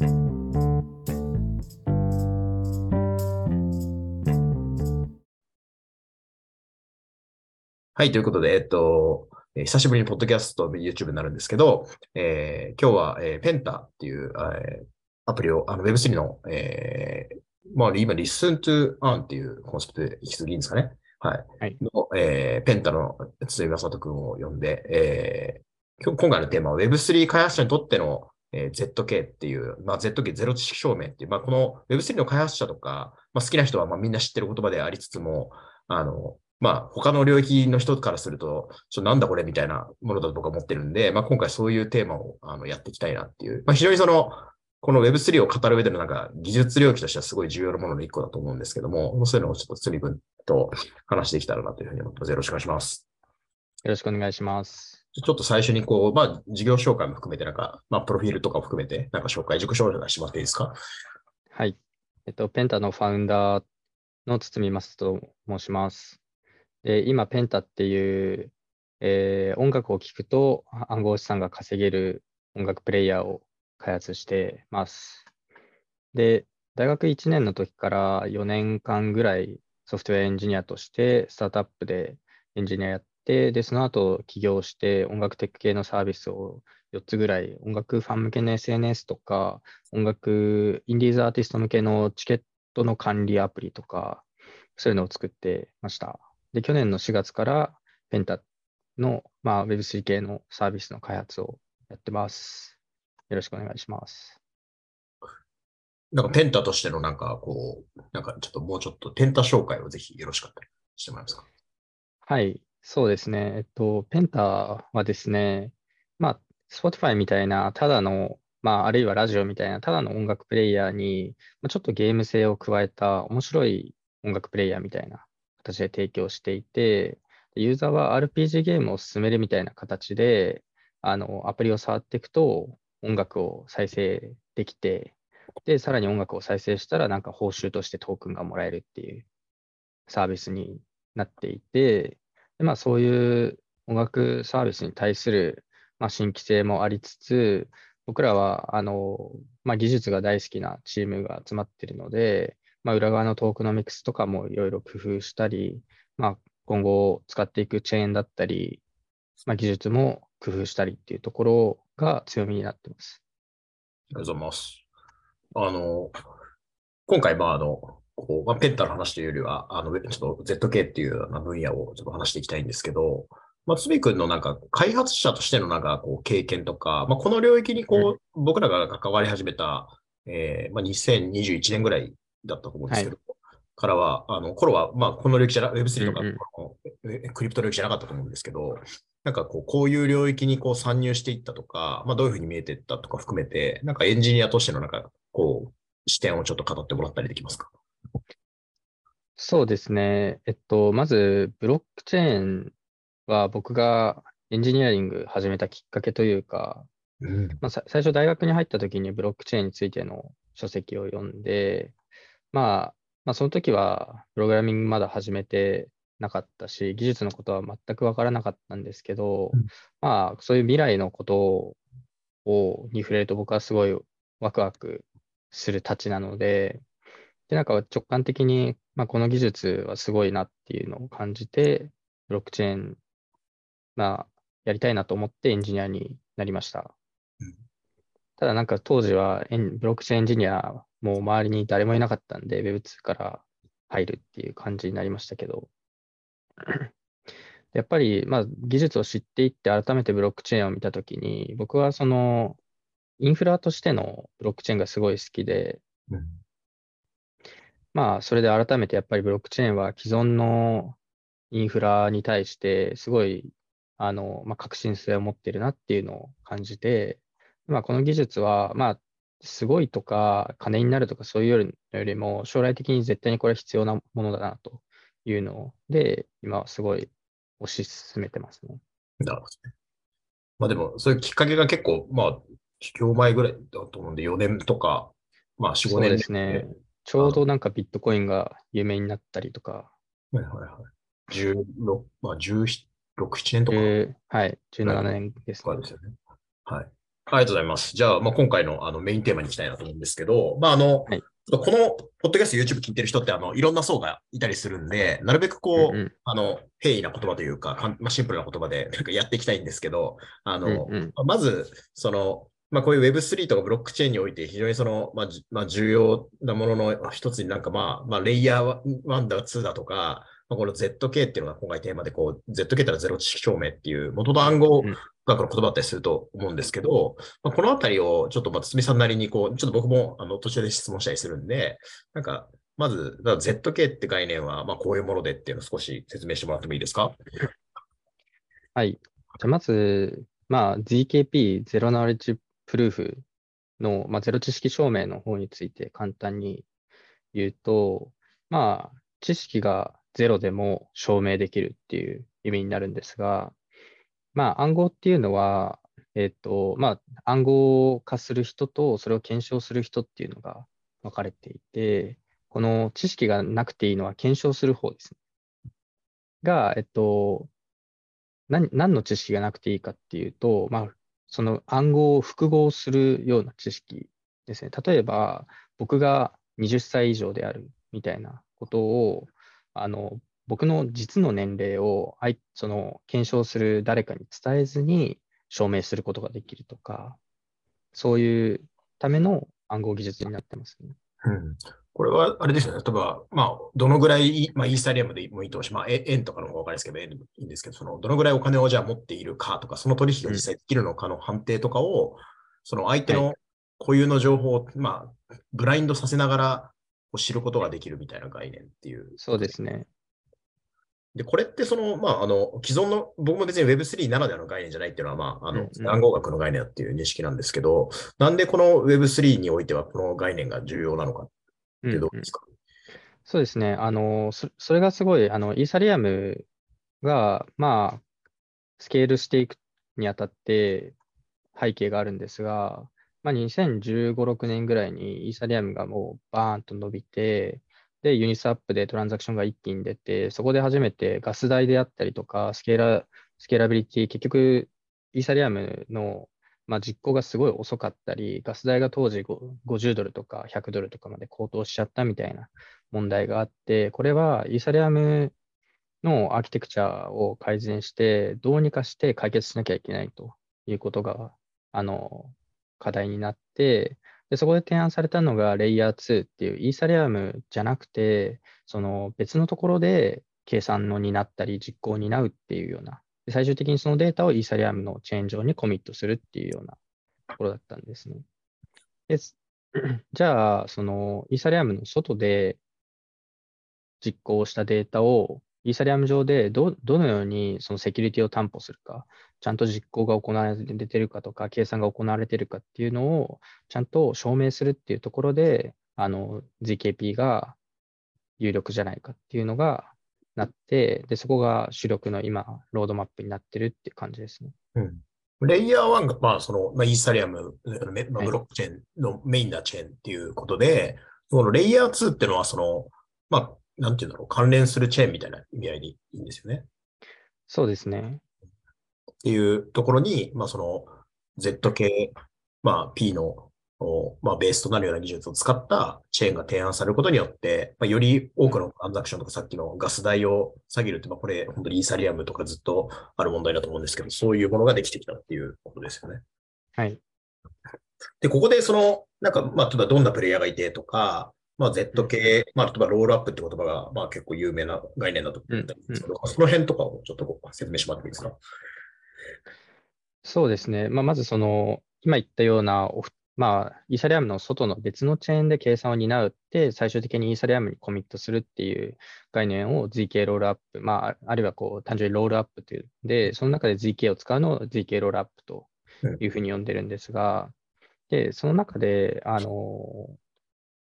はい、ということで、えっと、えー、久しぶりにポッドキャストと YouTube になるんですけど、えー、今日は、えー、ペンタっていう、えー、アプリを、あの Web3 の、えー、まあ、今、Listen to Earn っていうコンセプトで引き継ぎんですかね。はい。はい、の、えー、ペンタの筒井正人君を呼んで、えー、今今回のテーマは Web3 開発者にとっての、えー、ZK っていう、まあ、ZK ゼロ知識証明っていう、まあ、この Web3 の開発者とか、まあ、好きな人はまあみんな知ってる言葉でありつつも、あの、まあ、他の領域の人からすると、ちょっとなんだこれみたいなものだと僕は思ってるんで、まあ、今回そういうテーマをあのやっていきたいなっていう、まあ、非常にその、この Web3 を語る上でのなんか技術領域としてはすごい重要なものの一個だと思うんですけども、そういうのをちょっと釣り分と話していきたらなというふうに思ってます。よろしくお願いします。よろしくお願いします。ちょっと最初にこう、まあ、事業紹介も含めてなんか、まあ、プロフィールとかを含めて、なんか紹介、自己紹介してもらっていいですか？はい。えっと、ペンタのファウンダーの堤正と申します。で、今、ペンタっていう、えー、音楽を聴くと暗号資産が稼げる音楽プレイヤーを開発してます。で、大学1年の時から4年間ぐらいソフトウェアエンジニアとしてスタートアップでエンジニアやって、で、その後起業して音楽テック系のサービスを4つぐらい、音楽ファン向けの SNS とか、音楽インディーズアーティスト向けのチケットの管理アプリとか、そういうのを作ってました。で、去年の4月からペンタの、まあ、Web3 系のサービスの開発をやってます。よろしくお願いします。なんかペンタとしてのなんかこう、なんかちょっともうちょっとペンタ紹介をぜひよろしかったらしてもらえますか？はい、そうですね。えっと、ペンタはですね、まあ、Spotify みたいなただの、まあ、あるいはラジオみたいなただの音楽プレイヤーに、まあ、ちょっとゲーム性を加えた面白い音楽プレイヤーみたいな形で提供していて、ユーザーは RPG ゲームを進めるみたいな形で、あの、アプリを触っていくと音楽を再生できて、で、さらに音楽を再生したら、なんか報酬としてトークンがもらえるっていうサービスになっていて、でまあ、そういう音楽サービスに対する、まあ、新規性もありつつ、僕らはあの、まあ、技術が大好きなチームが集まっているので、まあ、裏側のトークノミクスとかもいろいろ工夫したり、まあ、今後使っていくチェーンだったり、まあ、技術も工夫したりっていうところが強みになってます。ありがとうございます。あの、今回、まあ、あの、こうまあ、ペンタの話というよりは、あの、ちょっと ZK っていう分野をちょっと話していきたいんですけど、まあ、つみくんのなんか開発者としてのなんかこう経験とか、まあ、この領域にこう、僕らが関わり始めた、えー、まあ、2021年ぐらいだったと思うんですけど、はい、からは、あの、頃は、まあ、この領域じゃな、Web3 とか、うんうん、クリプト領域じゃなかったと思うんですけど、なんかこう、こういう領域にこう参入していったとか、まあ、どういうふうに見えていったとか含めて、なんかエンジニアとしてのなんか、こう、視点をちょっと語ってもらったりできますか？そうですね。えっと、まず、ブロックチェーンは僕がエンジニアリング始めたきっかけというか、うん、まあ、最初大学に入った時にブロックチェーンについての書籍を読んで、まあ、まあ、その時はプログラミングまだ始めてなかったし、技術のことは全く分からなかったんですけど、うん、まあ、そういう未来のことをに触れると僕はすごいワクワクするたちなので、で、なんか直感的に、まあ、この技術はすごいなっていうのを感じて、ブロックチェーン、まあ、やりたいなと思ってエンジニアになりました。ただなんか当時はブロックチェーンエンジニアもう周りに誰もいなかったんで Web2 から入るっていう感じになりましたけど、やっぱりまあ技術を知っていって改めてブロックチェーンを見たときに僕はそのインフラとしてのブロックチェーンがすごい好きで、うん、まあそれで改めてやっぱりブロックチェーンは既存のインフラに対してすごいあの、まあ、革新性を持ってるなっていうのを感じて、まあ、この技術は、まあ、すごいとか、金になるとか、そういうよりも、将来的に絶対にこれ必要なものだなというので、今はすごい推し進めてますね。なるほどね。まあでも、そういうきっかけが結構、まあ、起業前ぐらいだと思うんで、4年とか、まあ4、5年ですね。ちょうどなんかビットコインが有名になったりとか。はいはいはい。16、まあ17、7年とか。はい、17年です、ね。ですよね。はい。ありがとうございます。じゃあ、まあ、今回のあのメインテーマに行きたいなと思うんですけど、まあ、あの、はいこのポッドキャスト、YouTube 聞いてる人って、あの、いろんな層がいたりするんで、なるべくこう、うんうんあの、平易な言葉というか、かんまあ、シンプルな言葉でなんかやっていきたいんですけど、あの、うんうんまず、その、まあ、こういう Web3 とかブロックチェーンにおいて非常にその、まあ、じまあ、重要なものの一つになんかまあ、まあ、レイヤー1だ、2だとか、まあ、この ZK っていうのが今回テーマで、こう、ZK ってのはゼロ知識証明っていう元の暗号うん学の言葉だったりすると思うんですけど、まあ、このあたりをちょっと、まあ、堤さんなりに、こう、ちょっと僕も、あの、途中で質問したりするんで、なんか、まず、ZK って概念は、まあ、こういうものでっていうのを少し説明してもらってもいいですか？はい。じゃあまず、まあ、ZKP、ゼロナレッジプルーフの、まあ、ゼロ知識証明の方について簡単に言うと、まあ、知識がゼロでも証明できるっていう意味になるんですが、まあ、暗号っていうのは、えっと、まあ、暗号化する人とそれを検証する人っていうのが分かれていて、この知識がなくていいのは検証する方ですね。が、えっと、何何の知識がなくていいかっていうと、まあ、その暗号を複合するような知識ですね。例えば、僕が20歳以上であるみたいなことを、あの、僕の実の年齢をその検証する誰かに伝えずに証明することができるとか、そういうための暗号技術になってますね。うんこれは、あれですよね。例えば、まあ、どのぐらい、まあ、イーサリアムでもいいとし、まあ、え円とかの方がわかりですけど、円でもいいんですけど、その、どのぐらいお金をじゃあ持っているかとか、その取引が実際できるのかの判定とかを、その相手の固有の情報を、まあ、ブラインドさせながら知ることができるみたいな概念っていう。そうですね。で、これってその、まあ、あの、既存の、僕も別に Web3 ならではの概念じゃないっていうのは、まあ、あの、うんうん。暗号学の概念だっていう認識なんですけど、なんでこの Web3 においてはこの概念が重要なのかってどうですか、そうですね。あの、そそれがすごい、あの、イーサリアムが、まあ、スケールしていくにあたって背景があるんですが、まあ、2015、6年ぐらいにイーサリアムがもうバーンと伸びて、で、ユニスアップでトランザクションが一気に出て、そこで初めてガス代であったりとか、スケーラ、スケーラビリティ、結局、イーサリアムの、まあ、実行がすごい遅かったり、ガス代が当時50ドルとか100ドルとかまで高騰しちゃったみたいな問題があって、これはイーサリアムのアーキテクチャを改善して、どうにかして解決しなきゃいけないということが、あの、課題になって、でそこで提案されたのがレイヤー2っていうイーサリアムじゃなくて、その別のところで計算の担ったり実行を担うっていうような、で最終的にそのデータをイーサリアムのチェーン上にコミットするっていうようなところだったんですね。で じゃあ、そのイーサリアムの外で実行したデータをイーサリアム上でどどのようにそのセキュリティを担保するか、ちゃんと実行が行われているかとか、計算が行われているかっていうのをちゃんと証明するっていうところで、あの ZKP が有力じゃないかっていうのがなって、で、そこが主力の今、ロードマップになってるっていう感じですね。うんレイヤー1が、まあ、その、まあ、イーサリアム、めまあはいブロックチェーンのメインなチェーンっていうことで、そのレイヤー2っていうのは、その、まあ、なんていうんだろう、関連するチェーンみたいな意味合いでいいんですよね。そうですね。っていうところに、まあ、その ZK、まあ、P の、おまあ、ベースとなるような技術を使ったチェーンが提案されることによって、まあ、より多くのトランザクションとかさっきのガス代を下げるって、まあ、これ本当にイーサリアムとかずっとある問題だと思うんですけど、そういうものができてきたっていうことですよね。はい。で、ここでその、なんか、まあ、例えばどんなプレイヤーがいてとか、まあ、ZK、まあ、例えばロールアップって言葉が、まあ、結構有名な概念だと思ったんですけど、その辺とかをちょっとご説明してもらってもいいですか？そうですね。まあ、まずその、今言ったようなまあ、イーサリアムの外の別のチェーンで計算を担うって、最終的にイーサリアムにコミットするっていう概念を ZK ロールアップ、まあ、あるいはこう、単純にロールアップという。で、その中で ZK を使うのを ZK ロールアップというふうに呼んでるんですが、で、その中で、あの、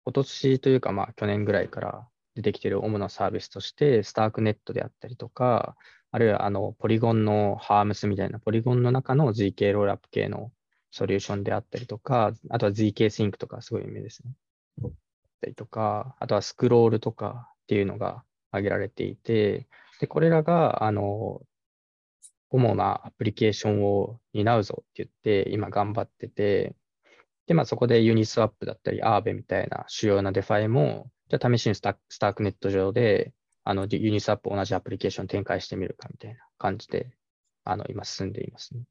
今年というか、まあ、去年ぐらいから出てきている主なサービスとして、スタークネットであったりとか、あるいはあのポリゴンのハームスみたいなポリゴンの中の ZK ロールアップ系のソリューションであったりとか、あとは ZK シンクとかすごい有名ですね。うんったりとか、あとは Scroll とかっていうのが挙げられていて、で、これらが、あの、主なアプリケーションを担うぞって言って、今頑張ってて、で、まあそこで Uniswap だったり、 Aave みたいな主要な DeFi も、じゃあ試しにスタ StarkNet 上で、あの、ユニスワップ同じアプリケーション展開してみるかみたいな感じで、あの、今進んでいますね。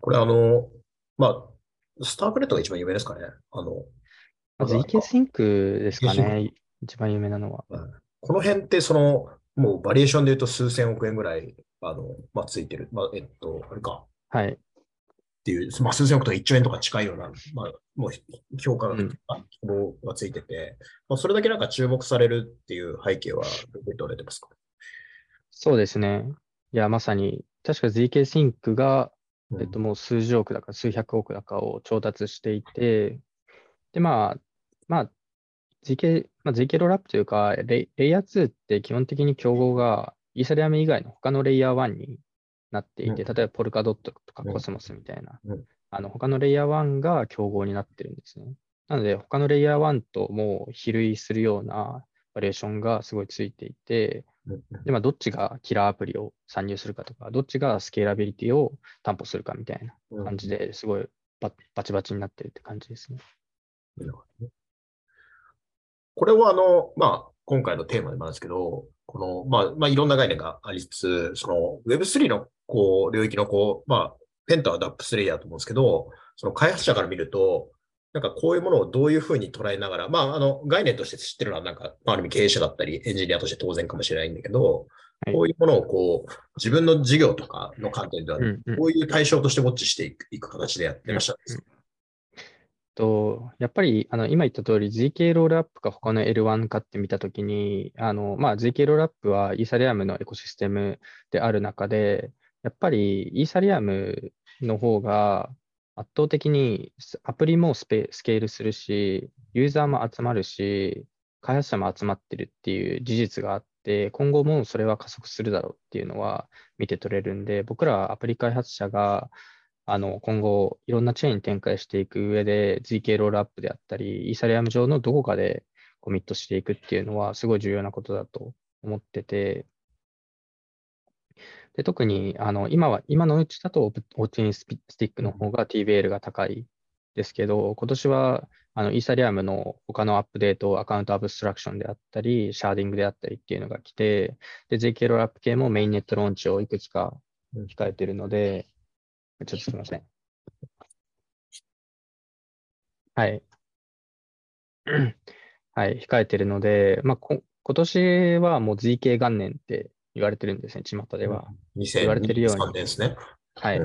これあの、まあ、スタークネットが一番有名ですかね。あの、まず EK シンクですかね、一番有名なのは。この辺ってその、もうバリエーションで言うと数千億円ぐらい、あの、まあ、ついてる。まあ、えっと、あれか。はい。っていう、まあ、数千億とか1兆円とか近いような、まあ、もう評価が、うん。希望がついてて、まあ、それだけなんか注目されるっていう背景はどこに取れてますか？そうですね。いや、まさに、確か ZK シンクが、うん。えっと、もう数十億だか数百億だかを調達していて、で、まあ、まあ、ZK、まあ、ZK ロールアップというか、レイレイヤー2って基本的に競合がイーサリアム以外の他のレイヤー1になっていて、うん。例えばポルカドットとかうんコスモスみたいな。うん、あの他のレイヤー1が競合になってるんですね。なので、他のレイヤー1ともう比類するようなバリエーションがすごいついていて、うんで、まあ、どっちがキラーアプリを参入するかとか、どっちがスケーラビリティを担保するかみたいなうん。感じですごいババチバチになってるって感じですね。これはあの、まあ、今回のテーマでもあるんですけど、この、まあ、まあ、いろんな概念がありつつ、その Web3 のこう領域のこう、まあ、ペンタは DAPS レイヤーと思うんですけど、その開発者から見ると、なんかこういうものをどういうふうに捉えながら、まあ、あの、概念として知ってるのは、なんか、まあ、ある意味経営者だったり、エンジニアとして当然かもしれないんだけど、はい。こういうものをこう、自分の事業とかの観点では、こういう対象としてウォッチしていくいく形でやってらっしゃるんですか、と、やっぱりあの今言った通り ZK ロールアップか他の L1 かって見たときに、あのまあ、ZK ロールアップはイーサリアムのエコシステムである中で、やっぱりイーサリアムの方が圧倒的にアプリもスケールするし、ユーザーも集まるし、開発者も集まってるっていう事実があって、今後もそれは加速するだろうっていうのは見て取れるんで、僕らはアプリ開発者があの今後いろんなチェーン展開していく上で ZK ロールアップであったり、イーサリアム上のどこかでコミットしていくっていうのはすごい重要なことだと思ってて、で特にあの今は、今のうちだとオーチンスティックの方が TVL が高いですけど、今年はあのイーサリアムの他のアップデート、 account abstraction であったり、 sharding であったりっていうのが来て、で ZK ロールアップ系もメインネットローンチをいくつか控えているので、ちょっとすみません。はい。はい、控えているので、まあ、こ今年はもう ZK 元年って言われてるんですね、巷では。言われてるように2023年ですね。はい。う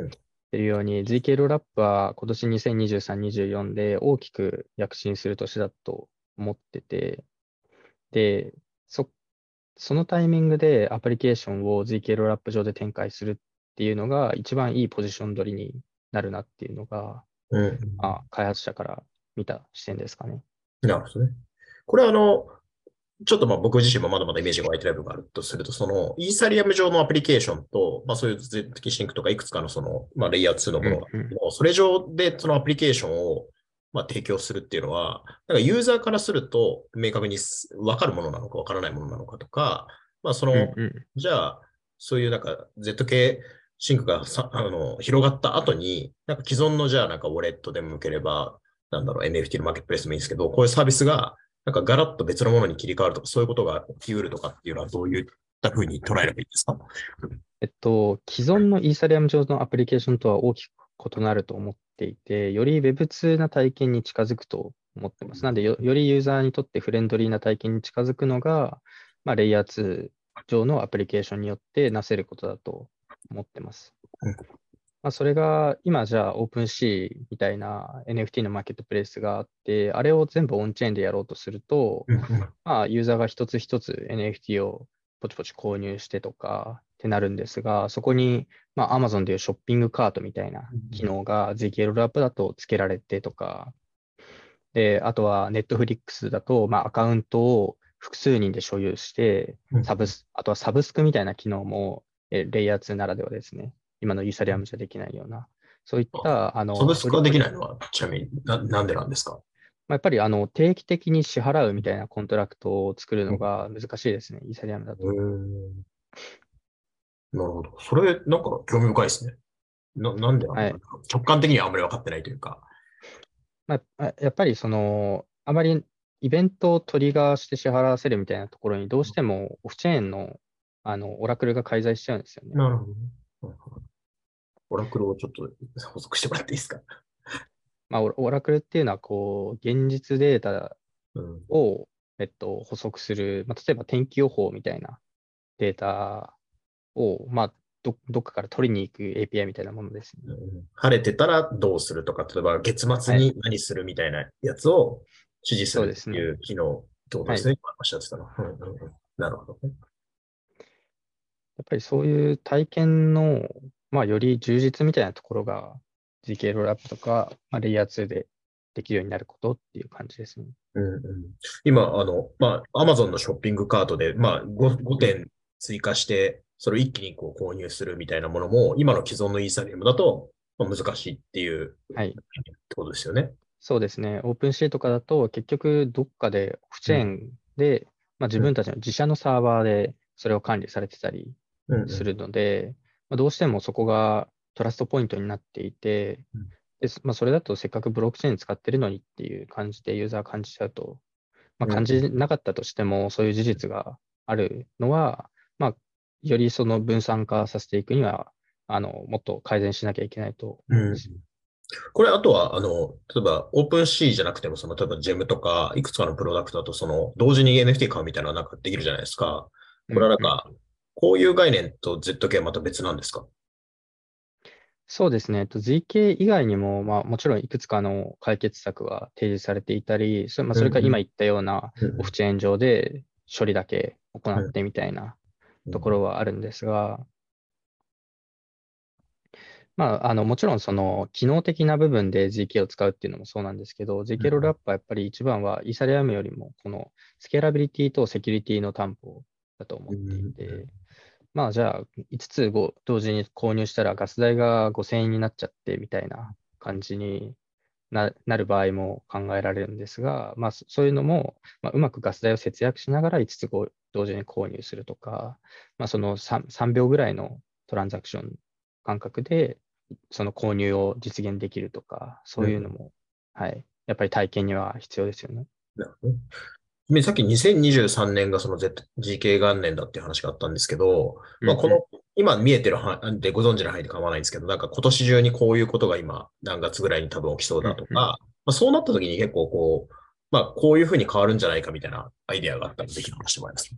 んてるように、ZK ロールアップは今年2023、24で大きく躍進する年だと思ってて、で、そ、そのタイミングでアプリケーションを ZK ロールアップ上で展開するっていうのが一番いいポジション取りになるなっていうのが、うん。まあ、開発者から見た視点ですかね。なるほどね。これあの、ちょっとまあ僕自身もまだまだイメージが湧いてない部分があるとすると、そのイーサリアム上のアプリケーションと、まあそういう ZK シンクとかいくつかのその、まあレイヤー2のものが、うんうん。それ上でそのアプリケーションをまあ提供するっていうのは、なんかユーザーからすると明確に分かるものなのか分からないものなのかとか、まあその、うんうん。じゃあ、そういうなんか ZK シンクがさあの広がった後に、なんか既存のじゃあなんかウォレットでも向ければ、なんだろう、NFT のマーケットプレイスもいいんですけど、こういうサービスがなんかガラッと別のものに切り替わるとか、そういうことが起きうるとかっていうのはどういったふうに捉えればいいですか？えっと、既存のイーサリアム上のアプリケーションとは大きく異なると思っていて、より Web2 な体験に近づくと思ってます。なんでよ、よりユーザーにとってフレンドリーな体験に近づくのが、まあ、レイヤー2上のアプリケーションによってなせることだと思ってますうん。まあ、それが今じゃあ OpenC みたいな NFT のマーケットプレイスがあって、あれを全部オンチェーンでやろうとすると、まあ、ユーザーが一つ一つ NFT をポチポチ購入してとかってなるんですが、そこに、まあ、Amazon でいうショッピングカートみたいな機能が ZK ロールアップだと付けられてとか、で、あとは Netflix だと、まあ、アカウントを複数人で所有して、サブス、あとはサブスクみたいな機能も、えレイヤー2ならではですね。今のイーサリアムじゃできないような、そういった、あの、サブスクができないの？は、ちなみにななんでなんですか？まあ、やっぱりあの定期的に支払うみたいな contract を作るのが難しいですね、イーサリアムだと。なるほど。それ、なんか興味深いですね。な、なんで、はい直感的にはあんまり分かってないというか。まあ、やっぱりその、あまりイベントをトリガーして支払わせるみたいなところにどうしてもオフチェーンのあのオラクルが介在しちゃうんですよね。なるほどね。なるほどオラクルをちょっと補足してもらっていいですか？まあ、オオラクルっていうのはこう現実データうん。を、えっと、補足する、まあ、例えば天気予報みたいなデータを、まあ、どどっかから取りに行く API みたいなものですね。うん晴れてたらどうするとか、例えば月末に何するみたいなやつを指示するっていう機能ってことですね。今おっしゃってたの。なるほどね。やっぱりそういう体験の、まあ、より充実みたいなところが GK ロールアップとか、まあ、レイヤー2でできるようになることっていう感じですね。うんうん、今、あの、まあ、Amazon のショッピングカートで、まあ5、5点追加して、それを一気にこう購入するみたいなものも、今の既存のイーサリアムだと、まあ、難しいっていう、はいってことですよね。そうですね。オープンシーとかだと、結局どっかでオフチェーンで、まあ、自分たちの自社のサーバーでそれを管理されてたりうんうんするので、まあ、どうしてもそこがトラストポイントになっていてうん、でまあ、それだとせっかくブロックチェーン使ってるのにっていう感じでユーザー感じちゃうと、まあ、うん感じなかったとしても、そういう事実があるのは、まあ、よりその分散化させていくには、あのもっと改善しなきゃいけないと思います。これ、あとは、あの、例えば、オープンシーじゃなくても、その、例えば、ジェムとか、いくつかのプロダクトだと、その、同時に NFT 買うみたいなのなんかできるじゃないですか。これはなんか、こういう概念と ZK はまた別なんですか？そうですね。えっと ZK 以外にも、まあ、もちろんいくつかの解決策は提示されていたり、それ,、まあ、それから今言ったようなオフチェーン上で処理だけ行ってみたいなところはあるんですが、まあ、あのもちろんその機能的な部分で ZK を使うっていうのもそうなんですけど、ZK ロールアップはやっぱり一番はイーサリアムよりもこのスケーラビリティとセキュリティの担保だと思っていうんて、まあじゃあ5つご同時に購入したらガス代が5000円になっちゃってみたいな感じにななる場合も考えられるんですが、まあそそういうのも、まあ、うまくガス代を節約しながら5つご同時に購入するとか、まあ、その 3, 3秒ぐらいのトランザクション感覚でその購入を実現できるとか、そういうのも、はい、やっぱり体験には必要ですよね。なるほどねさっき2023年がその ZK 元年だっていう話があったんですけど、まあ、この、今見えてる範囲でご存知の範囲で構わないんですけど、なんか今年中にこういうことが今何月ぐらいに多分起きそうだとか、まあ、そうなった時に結構こう、まあこういうふうに変わるんじゃないかみたいなアイデアがあったらぜひ話してもらいます。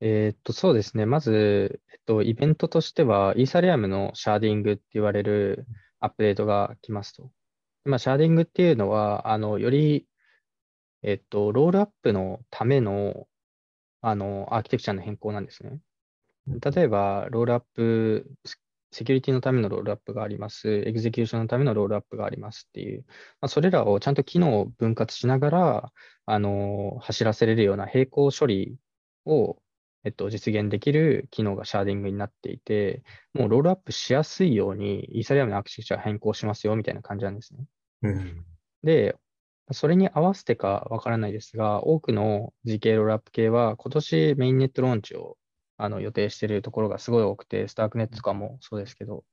えーっと、そうですね。まず、えっと、イベントとしては、イーサリアムの sharding って言われるアップデートが来ますと。まあ、 sharding っていうのは、あの、より、えっと、 rollup のための、あの、アーキテクチャの変更なんですね。例えば、 rollup、セキュリティのための rollup があります。 execution のための rollup がありますっていう、まあ、それらをちゃんと機能を分割しながら、あの、走らせれるような並行処理を、えっと、実現できる機能が sharding になっていて、もう rollup しやすいように、イーサリアムのアーキテクチャ変更しますよみたいな感じなんですね。うん。で、それに合わせてかわからないですが、多くの GK ロールアップ系は今年メインネットローンチをあの予定しているところがすごい多くて、 StarkNet とかもそうですけど、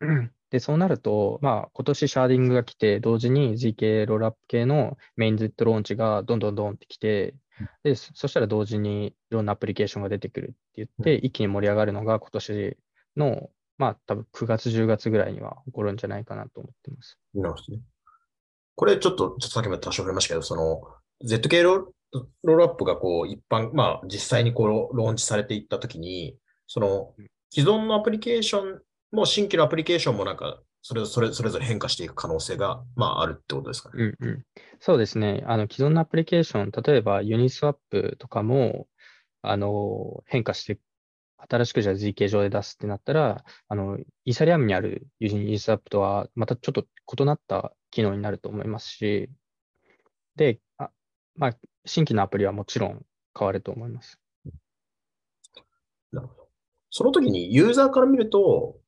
で、そうなると、まあ、今年 sharding が来て、同時に GK ロールアップ系のメインネットローンチがどんどんどんって来て、で、そそしたら同時にいろんなアプリケーションが出てくるって言って、一気に盛り上がるのが今年の、まあ、多分9月、10月ぐらいには起こるんじゃないかなと思ってます。なるほどね。これちょっと、ちょっとさっきも多少触れましたけど、その ZK ロールロールアップがこう一般、まあ実際にこうローンチされていったときに、その既存のアプリケーションも新規のアプリケーションもなんかそれそれそれぞれ変化していく可能性が、まあ、あるってことですかね。うんうん、そうですね。あの既存のアプリケーション、例えばユニスワップとかもあの変化して、新しくじゃあ ZK 上で出すってなったら、あのイーサリアムにあるユニスワップとはまたちょっと異なった機能になると思いますし、で、あまあ、新規のアプリはもちろん変わると思います。なるほど。その時にユーザーから見ると、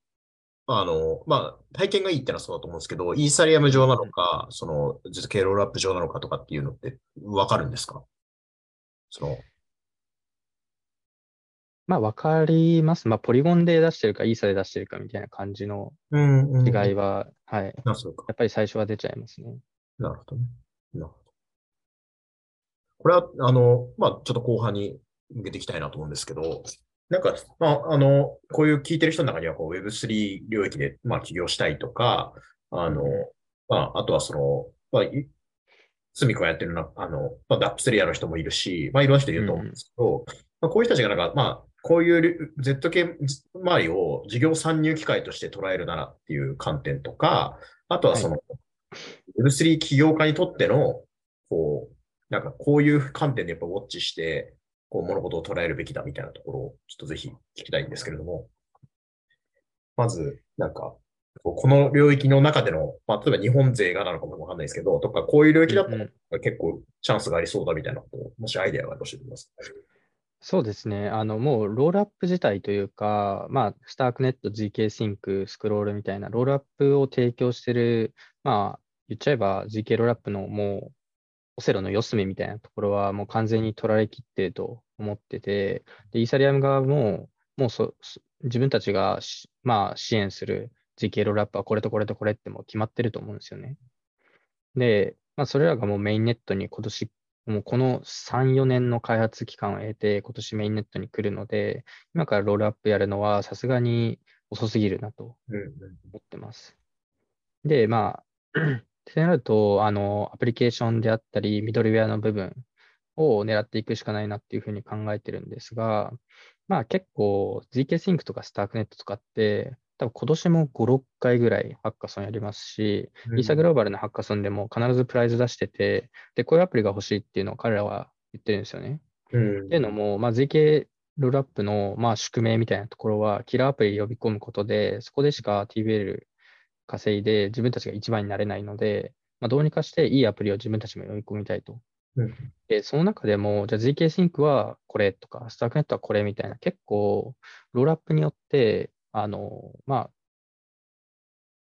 あの、まあ、体験がいいってのはそうだと思うんですけど、イーサリアム上なのか、その、ZK ロールアップ上なのかとかっていうのってわかるんですか？その、まあ、わかります。まあ、ポリゴンで出してるか、イーサで出してるかみたいな感じのうん、うん。違いは、はい。あ、そうか。やっぱり最初は出ちゃいますね。なるほどね。なるほど。これは、あの、まあ、ちょっと後半に向けていきたいなと思うんですけど、なんか、まあ、あの、こういう聞いてる人の中には、こう、Web3 領域で、まあ、起業したいとか、あの、まあ、あとはその、まあ、いすみこがやってるな、あの、まあ、ダップスレイヤーの人もいるし、まあ、いろんな人いると思うんですけど、まあ、こういう人たちがなんか、まあ、こういう ZK 周りを事業参入機会として捉えるならっていう観点とか、あとはその、Web3 起業家にとっての、こう、なんかこういう観点でやっぱウォッチして、こう物事を捉えるべきだみたいなところをちょっとぜひ聞きたいんですけれども、まず、なんか、この領域の中での、まあ、例えば日本勢がなのかもわかんないですけど、とか、こういう領域だったうんうらん。結構チャンスがありそうだみたいなことを、もしアイデアがあれば教えてください。そうですね。あの、もうロールアップ自体というか、まあ、スタークネット、GK シンク、スクロールみたいなロールアップを提供している、まあ、言っちゃえば GK ロールアップのもう、オセロの四隅みたいなところはもう完全に取られきってると思ってて、で、イーサリアム側も、もうそ、自分たちが、まあ、支援する GK ロールアップはこれとこれとこれってもう決まってると思うんですよね。で、まあ、それらがもうメインネットに今年もうこの3、4年の開発期間を経て、今年メインネットに来るので、今からロールアップやるのはさすがに遅すぎるなとうんうん思ってます。で、まあ、ってなると、あの、アプリケーションであったり、ミドルウェアの部分を狙っていくしかないなっていうふうに考えてるんですが、まあ結構 GK Sync とか StarkNet とかって、多分今年も5、6回ぐらいハッカソンやりますし、うんイーサグローバルのハッカソンでも必ずプライズ出してて、で、こういうアプリが欲しいっていうのを彼らは言ってるんですよね。うんっていうのも、まあ、ZK ロールアップの、まあ、宿命みたいなところは、キラーアプリ呼び込むことで、そこでしか TBL 稼いで自分たちが一番になれないので、まあ、どうにかしていいアプリを自分たちも呼び込みたいと。うんで、その中でも、じゃあ ZK Sync はこれとか、StarkNet はこれみたいな、結構、ロールアップによって、あの、まあ、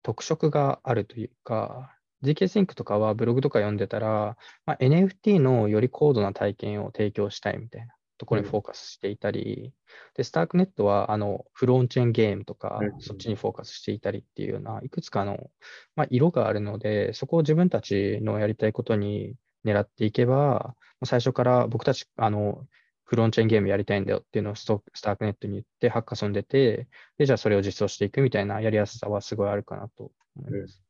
特色があるというか、GK Sync とかはブログとか読んでたら、まあ、NFT のより高度な体験を提供したいみたいなところにフォーカスしていたり、で、StarkNet はあのフロンチェーンゲームとかうん、そっちにフォーカスしていたりっていうような、いくつかの、まあ、色があるので、そこを自分たちのやりたいことに狙っていけば、最初から僕たち、あの、フロンチェーンゲームやりたいんだよっていうのをストークネットに言って、ハッカソン出て、で、じゃあそれを実装していくみたいなやりやすさはすごいあるかなと思います。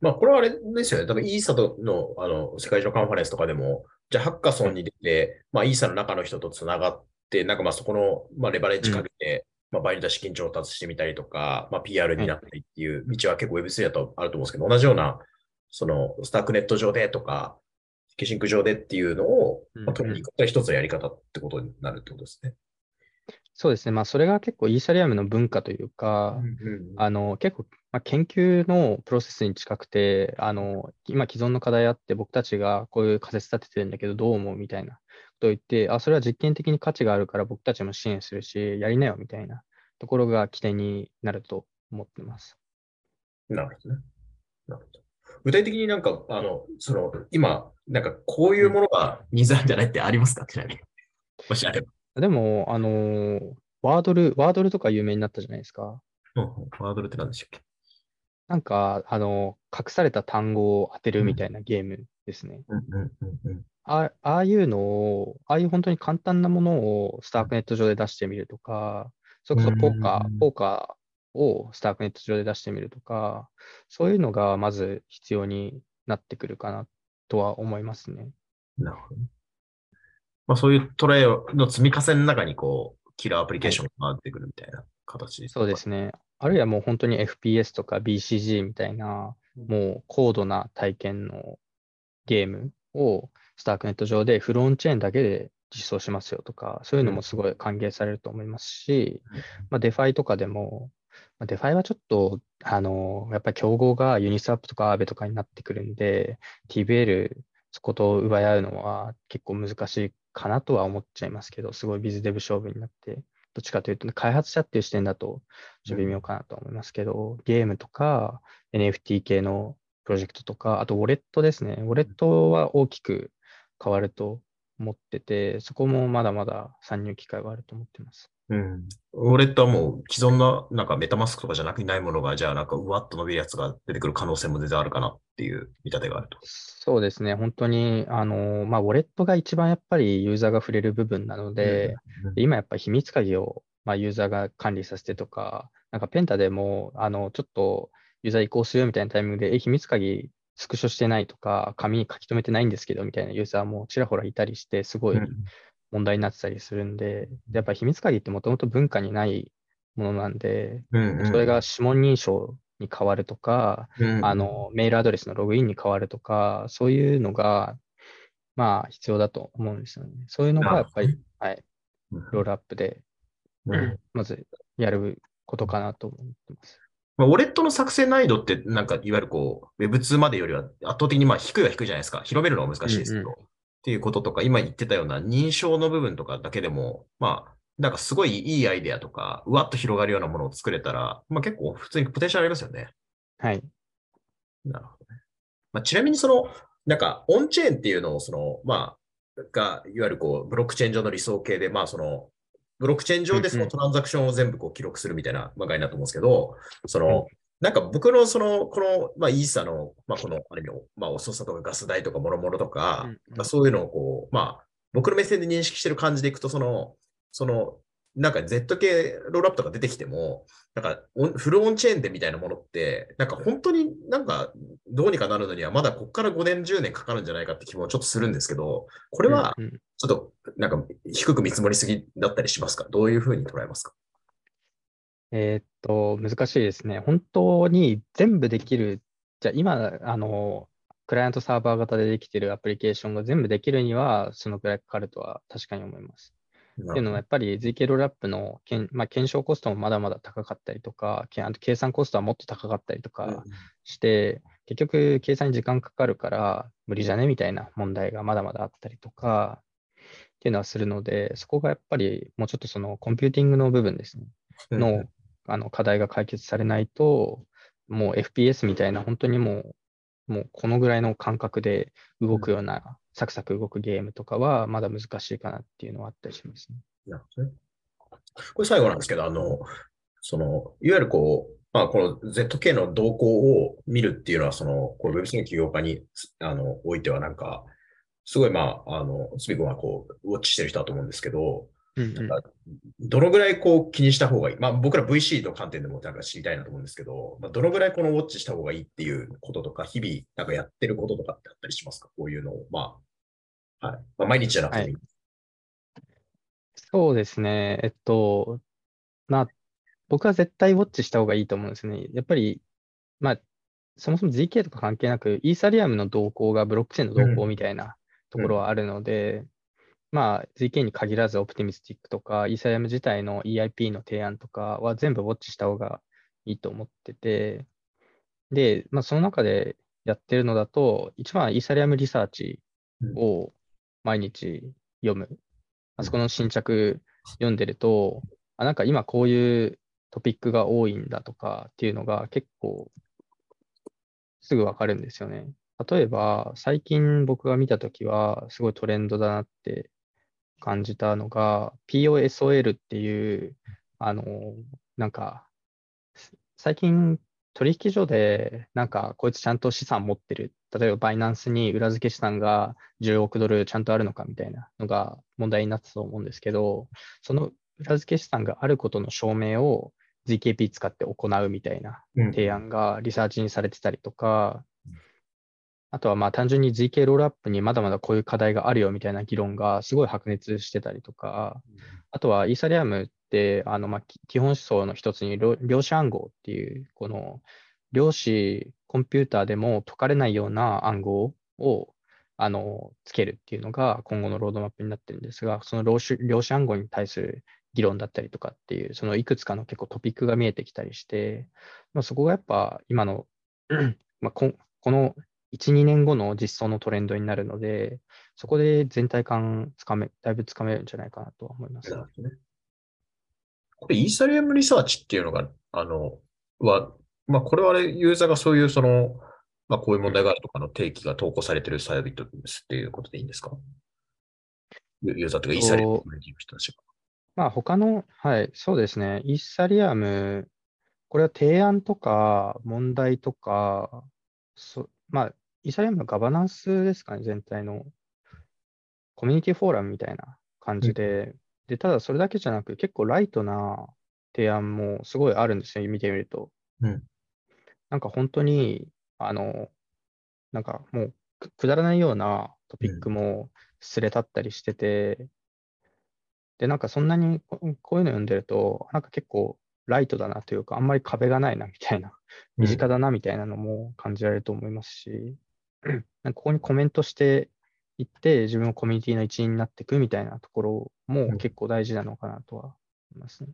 まあ、これはあれですよね。多分、イーサとの、あの、世界中のカンファレンスとかでも、じゃあ、ハッカソンに出て、まあ、イーサの中の人とつながって、なんかまあ、そこの、まあ、レバレッジかけて、まあ、場合によっては資金調達してみたりとか、まあ、PR になったりっていう道は結構 Web3 だとあると思うんですけど、同じような、その、スタークネット上でとか、ケシンク上でっていうのを、まあ、取りに行く一つのやり方ってことになるってことですね。そうですね。まあ、それが結構イーサリアムの文化というか、あの、結構、まあ、研究のプロセスに近くて、あの、今既存の課題あって僕たちがこういう仮説立ててるんだけどどう思うみたいなことを言って、あ、それは実験的に価値があるから僕たちも支援するし、やりなよみたいなところが起点になると思ってます。なるほどね。なるほど。具体的になんか、あの、その、今、なんかこういうものがニーズあるんじゃないってありますか？ちなみに。もしあれば。でも、あの、ワードル、ワードルとか有名になったじゃないですか。うんうんワードルって何でしたっけ？なんか、あの、隠された単語を当てるみたいなゲームですね。うんうんうんうん。あああいうのを、ああいう本当に簡単なものをスタークネット上で出してみるとか、それこそポーカうんー、ポーカーをスタークネット上で出してみるとか、そういうのがまず必要になってくるかなとは思いますね。なるほどね。まあそういうトライの積み重ねの中にこう、キラーアプリケーションが出てくるみたいな形そうですね。あるいはもう本当に FPS とか BCG みたいな、もう高度な体験のゲームをスタークネット上でフロンチェーンだけで実装しますよとか、そういうのもすごい歓迎されると思いますし、まあ、 DeFi とかでも、まあ、 DeFi はちょっと、あの、やっぱり競合が Uniswap とか Aave とかになってくるんで、 TVL そこと奪い合うのは結構難しいかなとは思っちゃいますけど、すごい biz dev 勝負になって、どっちかというと、ね開発者っていう視点だと、ちょっと微妙かなと思いますけど、ゲームとか NFT 系のプロジェクトとか、あとウォレットですね。ウォレットは大きく変わると思ってて、そこもまだまだ参入機会はあると思ってます。うん。ウォレットはもう既存のなんかメタマスクとかじゃなくないものが、じゃあなんかうわっと伸びるやつが出てくる可能性も全然あるかなっていう見立てがあると。そうですね。本当に、あの、まあ、ウォレットが一番やっぱりユーザーが触れる部分なので、うんうん、今やっぱり秘密鍵を、まあ、ユーザーが管理させてとか、なんかペンタでも、あの、ちょっとユーザー移行するみたいなタイミングで、え、秘密鍵スクショしてないとか、紙に書き留めてないんですけど、みたいなユーザーもちらほらいたりして、すごい問題になってたりするんで、やっぱり秘密鍵ってもともと文化にないものなんで、うんうん、それが指紋認証に変わるとか、うんうん、あの、メールアドレスのログインに変わるとか、そういうのが、まあ、必要だと思うんですよね。そういうのがやっぱり、はい、ロールアップで、うん、まずやることかなと思ってます。まあ、ウォレットの作成難易度って、なんか、いわゆるこう、Web2 までよりは圧倒的にまあ低いは低いじゃないですか。広めるのは難しいですけど。うんうんっていうこととか、今言ってたような認証の部分とかだけでも、まあ、なんかすごいいいアイデアとか、うわっと広がるようなものを作れたら、まあ結構普通にポテンシャルありますよね。はい。なるほどね。まあ、ちなみにその、なんかオンチェーンっていうのを、その、まあ、が、いわゆるこう、ブロックチェーン上の理想形で、まあその、ブロックチェーン上でそのトランザクションを全部こう記録するみたいな、まあ、概念だと思うんですけど、その、なんか僕のその、この、まあ、イーサの、まあ、この、ある意味、まあ、お操作とかガス代とかもろもろとか、うんうん、まあ、そういうのをこう、まあ、僕の目線で認識してる感じでいくと、その、その、なんか Z 系ロールアップとか出てきても、なんかフルオンチェーンでみたいなものって、なんか本当になんかどうにかなるのにはまだここから5年、10年かかるんじゃないかって気もちょっとするんですけど、これはちょっとなんか低く見積もりすぎだったりしますか？どういうふうに捉えますか？えーっと、難しいですね。本当に全部できる、じゃあ今、あの、クライアントサーバー型でできているアプリケーションが全部できるには、そのくらいかかるとは確かに思います。っていうのは、やっぱり ZK ロールアップのけん、まあ、検証コストもまだまだ高かったりとか、あと計算コストはもっと高かったりとかして、結局、計算に時間かかるから無理じゃねみたいな問題がまだまだあったりとか、っていうのはするので、そこがやっぱりもうちょっとそのコンピューティングの部分ですね、のあの課題が解決されないと、もう FPS みたいな、本当にもう、もうこのぐらいの感覚で動くような、サクサク動くゲームとかは、まだ難しいかなっていうのはあったりしますね。これ最後なんですけど、あの、その、いわゆるこう、まあ、この ZK の動向を見るっていうのは、その、これ Web3 の起業家に、あの、おいてはなんか、すごい、まあ、あの、つび君はこう、ウォッチしてる人だと思うんですけど、うんうん、どのぐらいこう気にした方がいい？まあ僕ら VC の観点でもなんか知りたいなと思うんですけど、まあ、どのぐらいこのウォッチした方がいいっていうこととか、日々なんかやってることとかってあったりしますか？こういうのを。まあ、はい。まあ、毎日じゃなくてもいい、はい、そうですね。えっと、まあ、僕は絶対ウォッチした方がいいと思うんですね。やっぱり、まあ、そもそも GK とか関係なく、イーサリアムの動向がブロックチェーンの動向みたいなところはあるので、うんまあ、ZK に限らず、オプティミスティックとか、イーサリアム自体の EIP の提案とかは全部ウォッチした方がいいと思ってて、で、まあ、その中でやってるのだと、一番イーサリアムリサーチを毎日読む。あそこの新着読んでると、あ、なんか今こういうトピックが多いんだとかっていうのが結構すぐわかるんですよね。例えば、最近僕が見たときは、すごいトレンドだなって感じたのが、POSOL っていう、あの、なんか、最近取引所で、なんか、こいつちゃんと資産持ってる。例えば、バイナンスに裏付け資産が10億ドルちゃんとあるのかみたいなのが問題になったと思うんですけど、その裏付け資産があることの証明を ZKP 使って行うみたいな提案がリサーチにされてたりとか、あとはまあ単純に ZK ロールアップにまだまだこういう課題があるよみたいな議論がすごい白熱してたりとか、あとはイーサリアムってあのまあ基本思想の一つに量子暗号っていう、この量子コンピューターでも解かれないような暗号をあのつけるっていうのが今後のロードマップになってるんですが、その量子量子暗号に対する議論だったりとかっていう、そのいくつかの結構トピックが見えてきたりして、まあ、そこがやっぱ今のまあこ、この1、2年後の実装のトレンドになるので、そこで全体感つかめ、だいぶつかめるんじゃないかなと思います。ね、これ、イーサリアムリサーチっていうのが、あの、は、まあ、これはユーザーがそういう、その、まあ、こういう問題があるとかの定義が投稿されているサイビットですっていうことでいいんですか？ユーザーとかイーサリアムの人たちが。まあ他の、はい、そうですね。イーサリアム、これは提案とか問題とか、そまあ、イーサリアムのガバナンスですかね、全体の。コミュニティフォーラムみたいな感じで、で、ただそれだけじゃなく、結構ライトな提案もすごいあるんですよ、見てみると。うん。なんか本当に、あの、なんかもうくくだらないようなトピックもすれ立ったりしてて、で、なんかそんなにここういうの読んでると、なんか結構ライトだなというか、あんまり壁がないなみたいな、身近だなみたいなのも感じられると思いますし、なんかここにコメントしていって、自分もコミュニティの一員になっていくみたいなところも結構大事なのかなとは思いますね。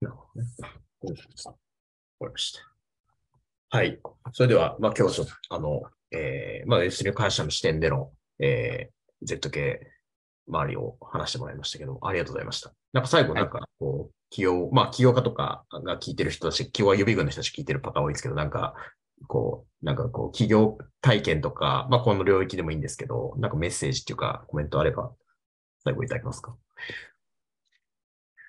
なるほどね。わかりました。はい。それでは、まあ、今日はちょっと、あの、えー、まあ、Web3 の会社の視点での、えー、ZK 周りを話してもらいましたけど、ありがとうございました。なんか最後、はいなんか、こう、起業、まあ、起業家とかが聞いてる人たち、起業家予備軍の人たち聞いてるパターン多いですけど、なんか、こう、なんかこう、起業体験とか、まあ、この領域でもいいんですけど、なんかメッセージっていうか、コメントあれば、最後いただけますか？やっ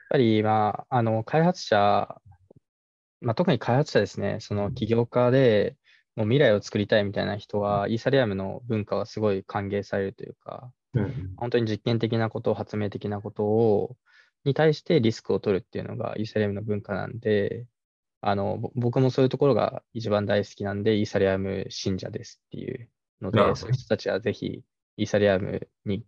ぱり、まあ、あの、開発者、まあ、特に開発者ですね、その起業家でもう未来を作りたいみたいな人は、イーサリアムの文化はすごい歓迎されるというか、うん。本当に実験的なこと、発明的なことを、に対してリスクを取るっていうのがイーサリアムの文化なんで、あの、ぼ僕もそういうところが一番大好きなんで、イーサリアム信者ですっていうので、そういう人たちはぜひイーサリアムに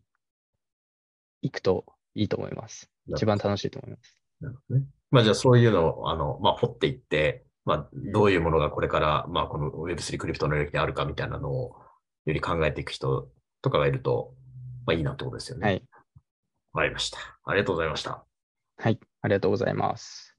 行くといいと思います。一番楽しいと思います。なるほどね。まあじゃあそういうのを、あの、まあ掘っていって、まあどういうものがこれから、まあこの Web3 クリプトの領域にあるかみたいなのをより考えていく人とかがいると、まあいいなってことですよね。はい。わかりました。ありがとうございました。はい。ありがとうございます。